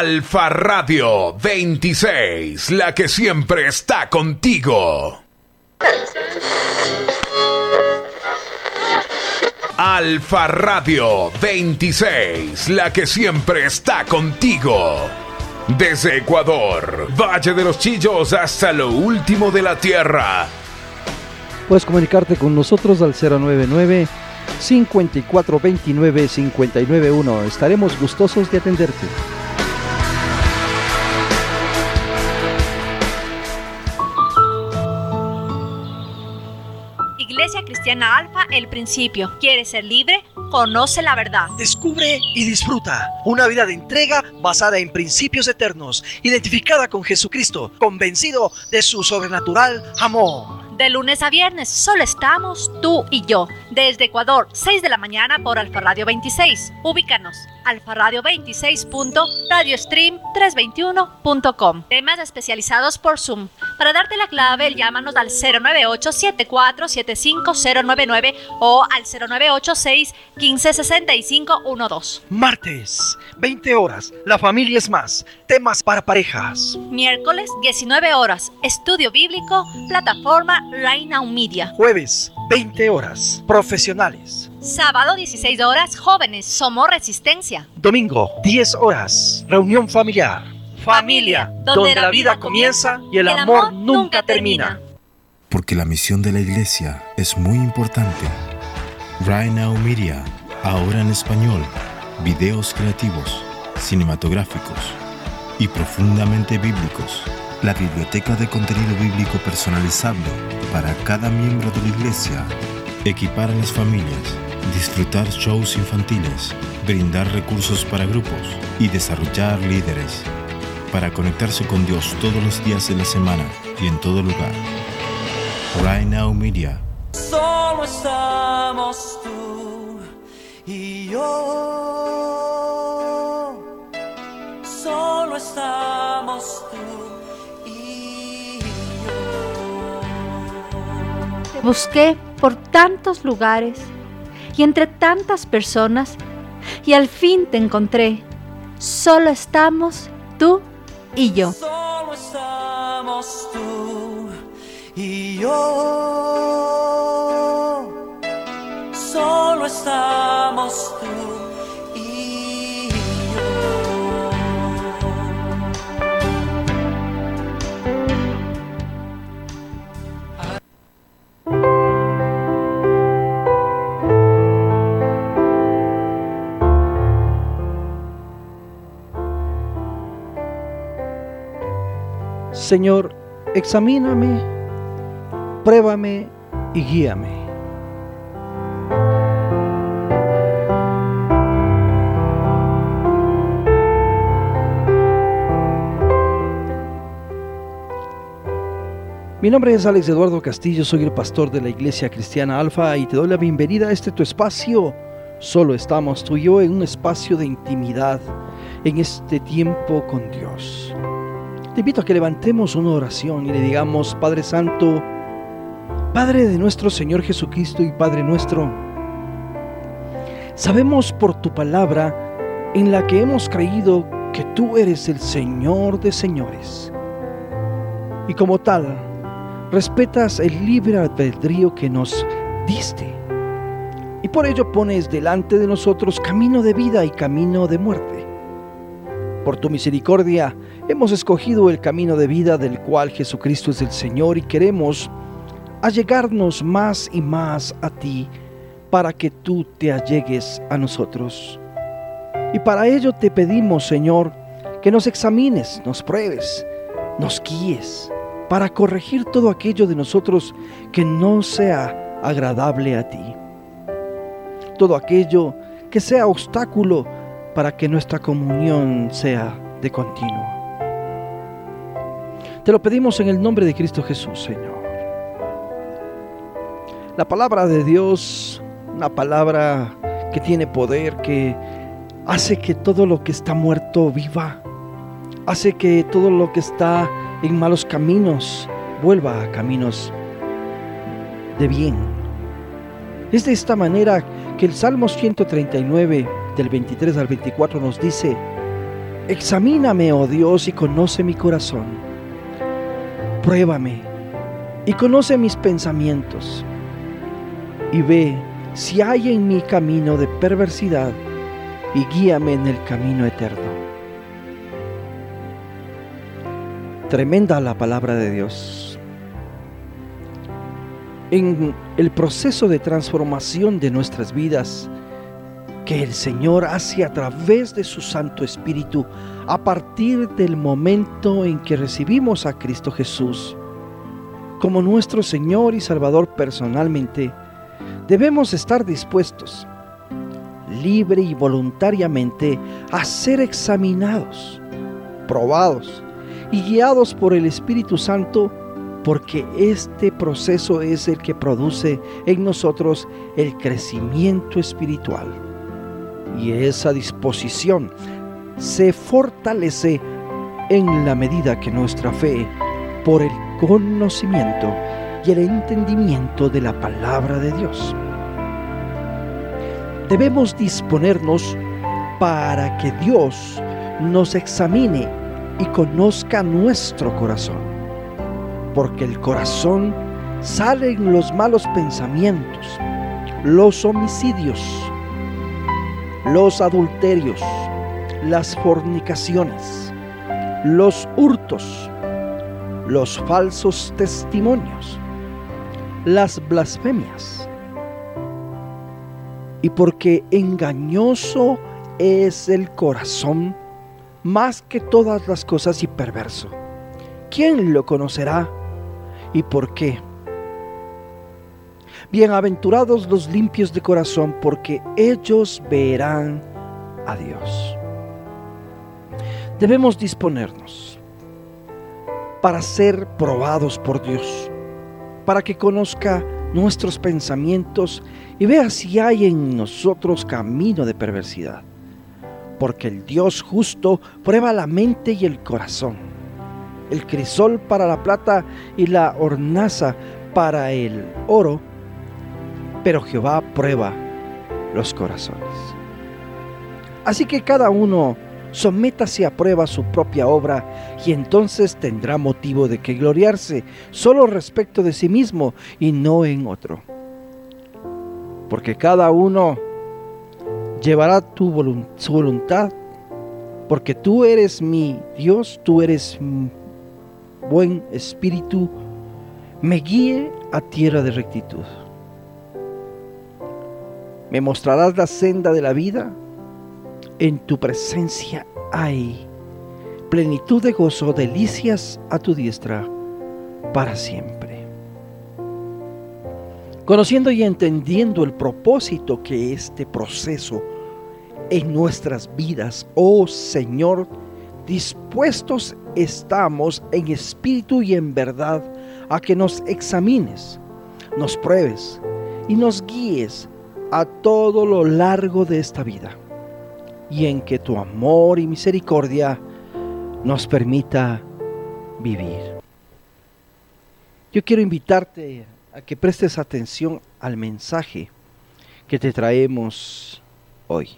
Alfa Radio 26, la que siempre está contigo. Alfa Radio 26, la que siempre está contigo. Desde Ecuador, Valle de los Chillos hasta lo último de la Tierra. Puedes comunicarte con nosotros al 099 5429 591. Estaremos gustosos de atenderte. Cristiana Alfa, el principio. ¿Quieres ser libre? Conoce la verdad. Descubre y disfruta una vida de entrega basada en principios eternos, identificada con Jesucristo, convencido de su sobrenatural amor. De lunes a viernes solo estamos tú y yo. Desde Ecuador, 6 de la mañana por Alfa Radio 26. Ubícanos alfaradio26.radiostream321.com. Temas especializados por Zoom. Para darte la clave, llámanos al 098-7475-099 o al 0986-156512. Martes, 20 horas, La familia es más. Temas para parejas. Miércoles, 19 horas, Estudio Bíblico, plataforma Reina Media. Jueves, 20 horas, Profesionales. Sábado 16 horas, jóvenes, somos resistencia. Domingo 10 horas, reunión familiar. Familia, donde, la vida comienza y el, amor, nunca termina. Porque la misión de la iglesia es muy importante. Right Now Media, ahora en español, videos creativos, cinematográficos y profundamente bíblicos. La biblioteca de contenido bíblico personalizable para cada miembro de la iglesia. Equipar a las familias disfrutar shows infantiles, brindar recursos para grupos y desarrollar líderes para conectarse con Dios todos los días de la semana y en todo lugar. Right Now Media. Solo estamos tú y yo. Solo estamos tú y yo. busqué por tantos lugares y entre tantas personas y al fin te encontré. Solo estamos tú y yo. Solo estamos tú y yo. Solo estamos tú. Señor, examíname, pruébame y guíame. Mi nombre es Alex Eduardo Castillo, soy el pastor de la Iglesia Cristiana Alfa y te doy la bienvenida a este tu espacio. Solo estamos tú y yo en un espacio de intimidad, en este tiempo con Dios. Te invito a que levantemos una oración y le digamos, Padre Santo, Padre de nuestro Señor Jesucristo y Padre nuestro, sabemos por tu palabra en la que hemos creído que tú eres el Señor de señores. Y como tal, respetas el libre albedrío que nos diste. Y por ello pones delante de nosotros camino de vida y camino de muerte. Por tu misericordia, Hemos escogido el camino de vida del cual Jesucristo es el Señor y queremos allegarnos más y más a ti para que tú te allegues a nosotros. Y para ello te pedimos, Señor, que nos examines, nos pruebes, nos guíes, para corregir todo aquello de nosotros que no sea agradable a ti. Todo aquello que sea obstáculo para que nuestra comunión sea de continuo. Te lo pedimos en el nombre de Cristo Jesús, Señor. La palabra de Dios, una palabra que tiene poder, que hace que todo lo que está muerto viva, hace que todo lo que está en malos caminos vuelva a caminos de bien. Es de esta manera que el Salmo 139 del 23 al 24 nos dice, Examíname, oh Dios, y conoce mi corazón. Pruébame y conoce mis pensamientos. Y ve si hay en mi camino de perversidad y guíame en el camino eterno. Tremenda la palabra de Dios. En el proceso de transformación de nuestras vidas, que el Señor hace a través de su Santo Espíritu a partir del momento en que recibimos a Cristo Jesús. Como nuestro Señor y Salvador personalmente, debemos estar dispuestos, libre y voluntariamente, a ser examinados, probados y guiados por el Espíritu Santo, porque este proceso es el que produce en nosotros el crecimiento espiritual y esa disposición se fortalece en la medida que nuestra fe, por el conocimiento y el entendimiento de la palabra de Dios. Debemos disponernos para que Dios nos examine y conozca nuestro corazón, porque el corazón salen los malos pensamientos, los homicidios, los adulterios, las fornicaciones, los hurtos, los falsos testimonios, las blasfemias. Y porque engañoso es el corazón más que todas las cosas y perverso. ¿Quién lo conocerá y por qué? Bienaventurados los limpios de corazón, porque ellos verán a Dios. Debemos disponernos para ser probados por Dios, para que conozca nuestros pensamientos y vea si hay en nosotros camino de perversidad. Porque el Dios justo prueba la mente y el corazón, el crisol para la plata y la hornaza para el oro pero Jehová prueba los corazones. Así que cada uno sométase a prueba su propia obra y entonces tendrá motivo de que gloriarse solo respecto de sí mismo y no en otro. Porque cada uno llevará tu su voluntad, porque tú eres mi Dios, tú eres buen espíritu, me guíe a tierra de rectitud. Me mostrarás la senda de la vida. En tu presencia hay plenitud de gozo, delicias a tu diestra para siempre. Conociendo y entendiendo el propósito que este proceso en nuestras vidas, oh Señor, dispuestos estamos en espíritu y en verdad a que nos examines, nos pruebes y nos guíes a todo lo largo de esta vida y en que tu amor y misericordia nos permita vivir. Yo quiero invitarte a que prestes atención al mensaje que te traemos hoy.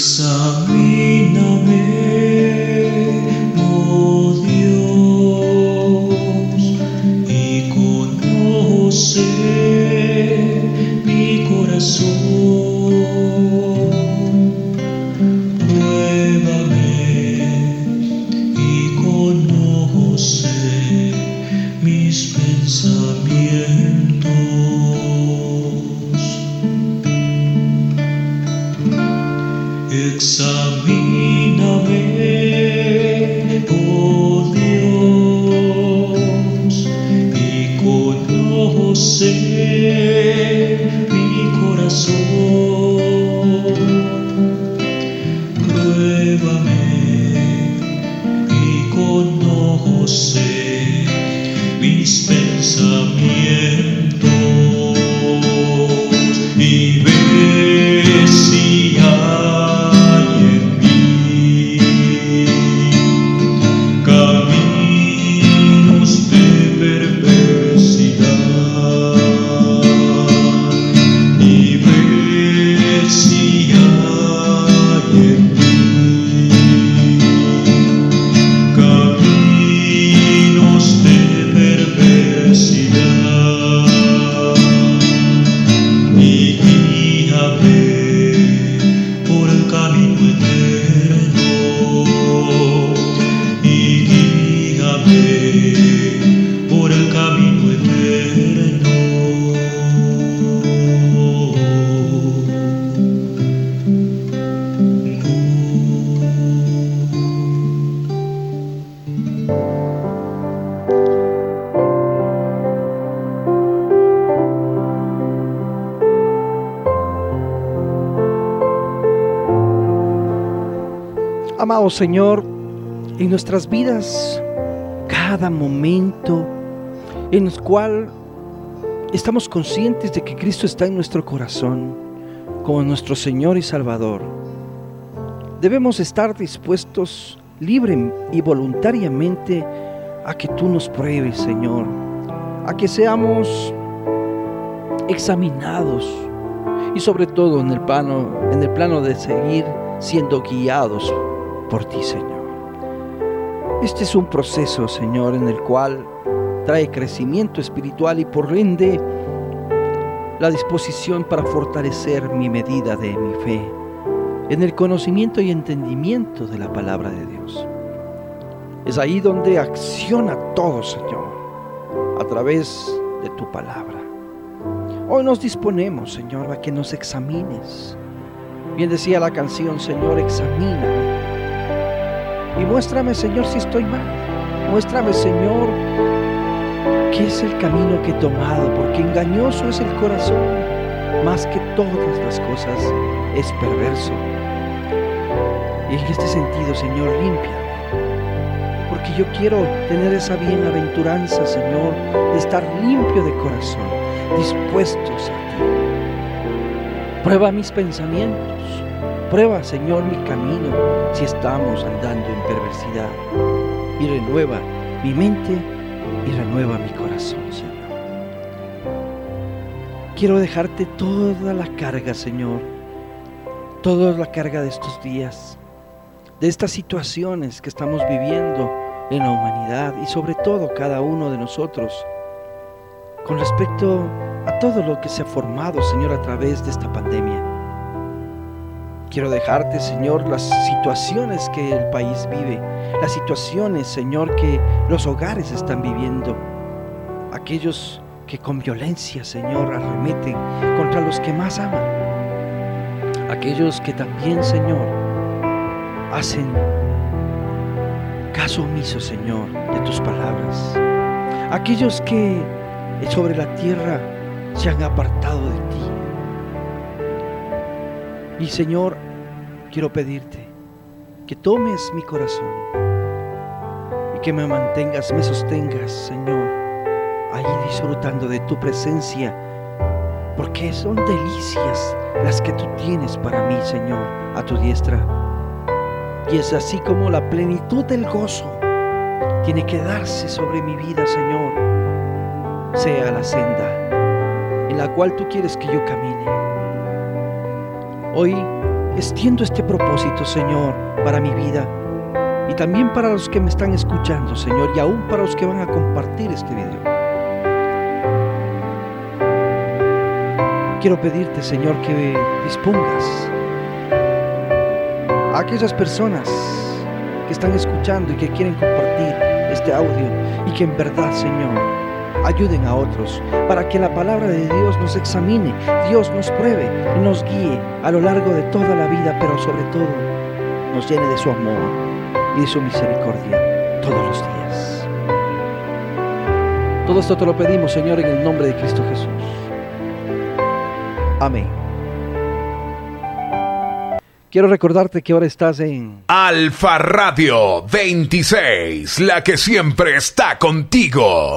Examíname, oh Dios, y conoce mi corazón. Pruébame y conoce mis pensamientos. Conoce mis pensamientos Amado Señor, en nuestras vidas, cada momento en el cual estamos conscientes de que Cristo está en nuestro corazón como nuestro Señor y Salvador, debemos estar dispuestos libre y voluntariamente a que tú nos pruebes, Señor, a que seamos examinados y sobre todo en el plano, en el plano de seguir siendo guiados por ti, Señor. Este es un proceso, Señor, en el cual trae crecimiento espiritual y por ende la disposición para fortalecer mi medida de mi fe en el conocimiento y entendimiento de la palabra de Dios. Es ahí donde acciona todo, Señor, a través de tu palabra. Hoy nos disponemos, Señor, a que nos examines. Bien decía la canción, Señor, examíname. Y muéstrame, Señor, si estoy mal. Muéstrame, Señor, qué es el camino que he tomado, porque engañoso es el corazón, más que todas las cosas es perverso. Y en este sentido, Señor, límpiame. Porque yo quiero tener esa bienaventuranza, Señor, de estar limpio de corazón, dispuestos a ti. Prueba mis pensamientos. Prueba, Señor, mi camino si estamos andando en perversidad. Y renueva mi mente y renueva mi corazón, Señor. Quiero dejarte toda la carga, Señor. Toda la carga de estos días de estas situaciones que estamos viviendo en la humanidad y sobre todo cada uno de nosotros con respecto a todo lo que se ha formado, Señor, a través de esta pandemia. Quiero dejarte, Señor, las situaciones que el país vive, las situaciones, Señor, que los hogares están viviendo, aquellos que con violencia, Señor, arremeten contra los que más aman, aquellos que también, Señor, hacen caso omiso, Señor, de tus palabras. Aquellos que sobre la tierra se han apartado de ti. Y Señor, quiero pedirte que tomes mi corazón y que me mantengas, me sostengas, Señor, ahí disfrutando de tu presencia, porque son delicias las que tú tienes para mí, Señor, a tu diestra. Y es así como la plenitud del gozo tiene que darse sobre mi vida, Señor, sea la senda en la cual tú quieres que yo camine. Hoy extiendo este propósito, Señor, para mi vida y también para los que me están escuchando, Señor, y aún para los que van a compartir este video. Quiero pedirte, Señor, que dispongas a aquellas personas que están escuchando y que quieren compartir este audio y que en verdad, Señor, ayuden a otros para que la palabra de Dios nos examine, Dios nos pruebe y nos guíe a lo largo de toda la vida, pero sobre todo nos llene de su amor y de su misericordia todos los días. Todo esto te lo pedimos, Señor, en el nombre de Cristo Jesús. Amén. Quiero recordarte que ahora estás en Alfa Radio 26, la que siempre está contigo.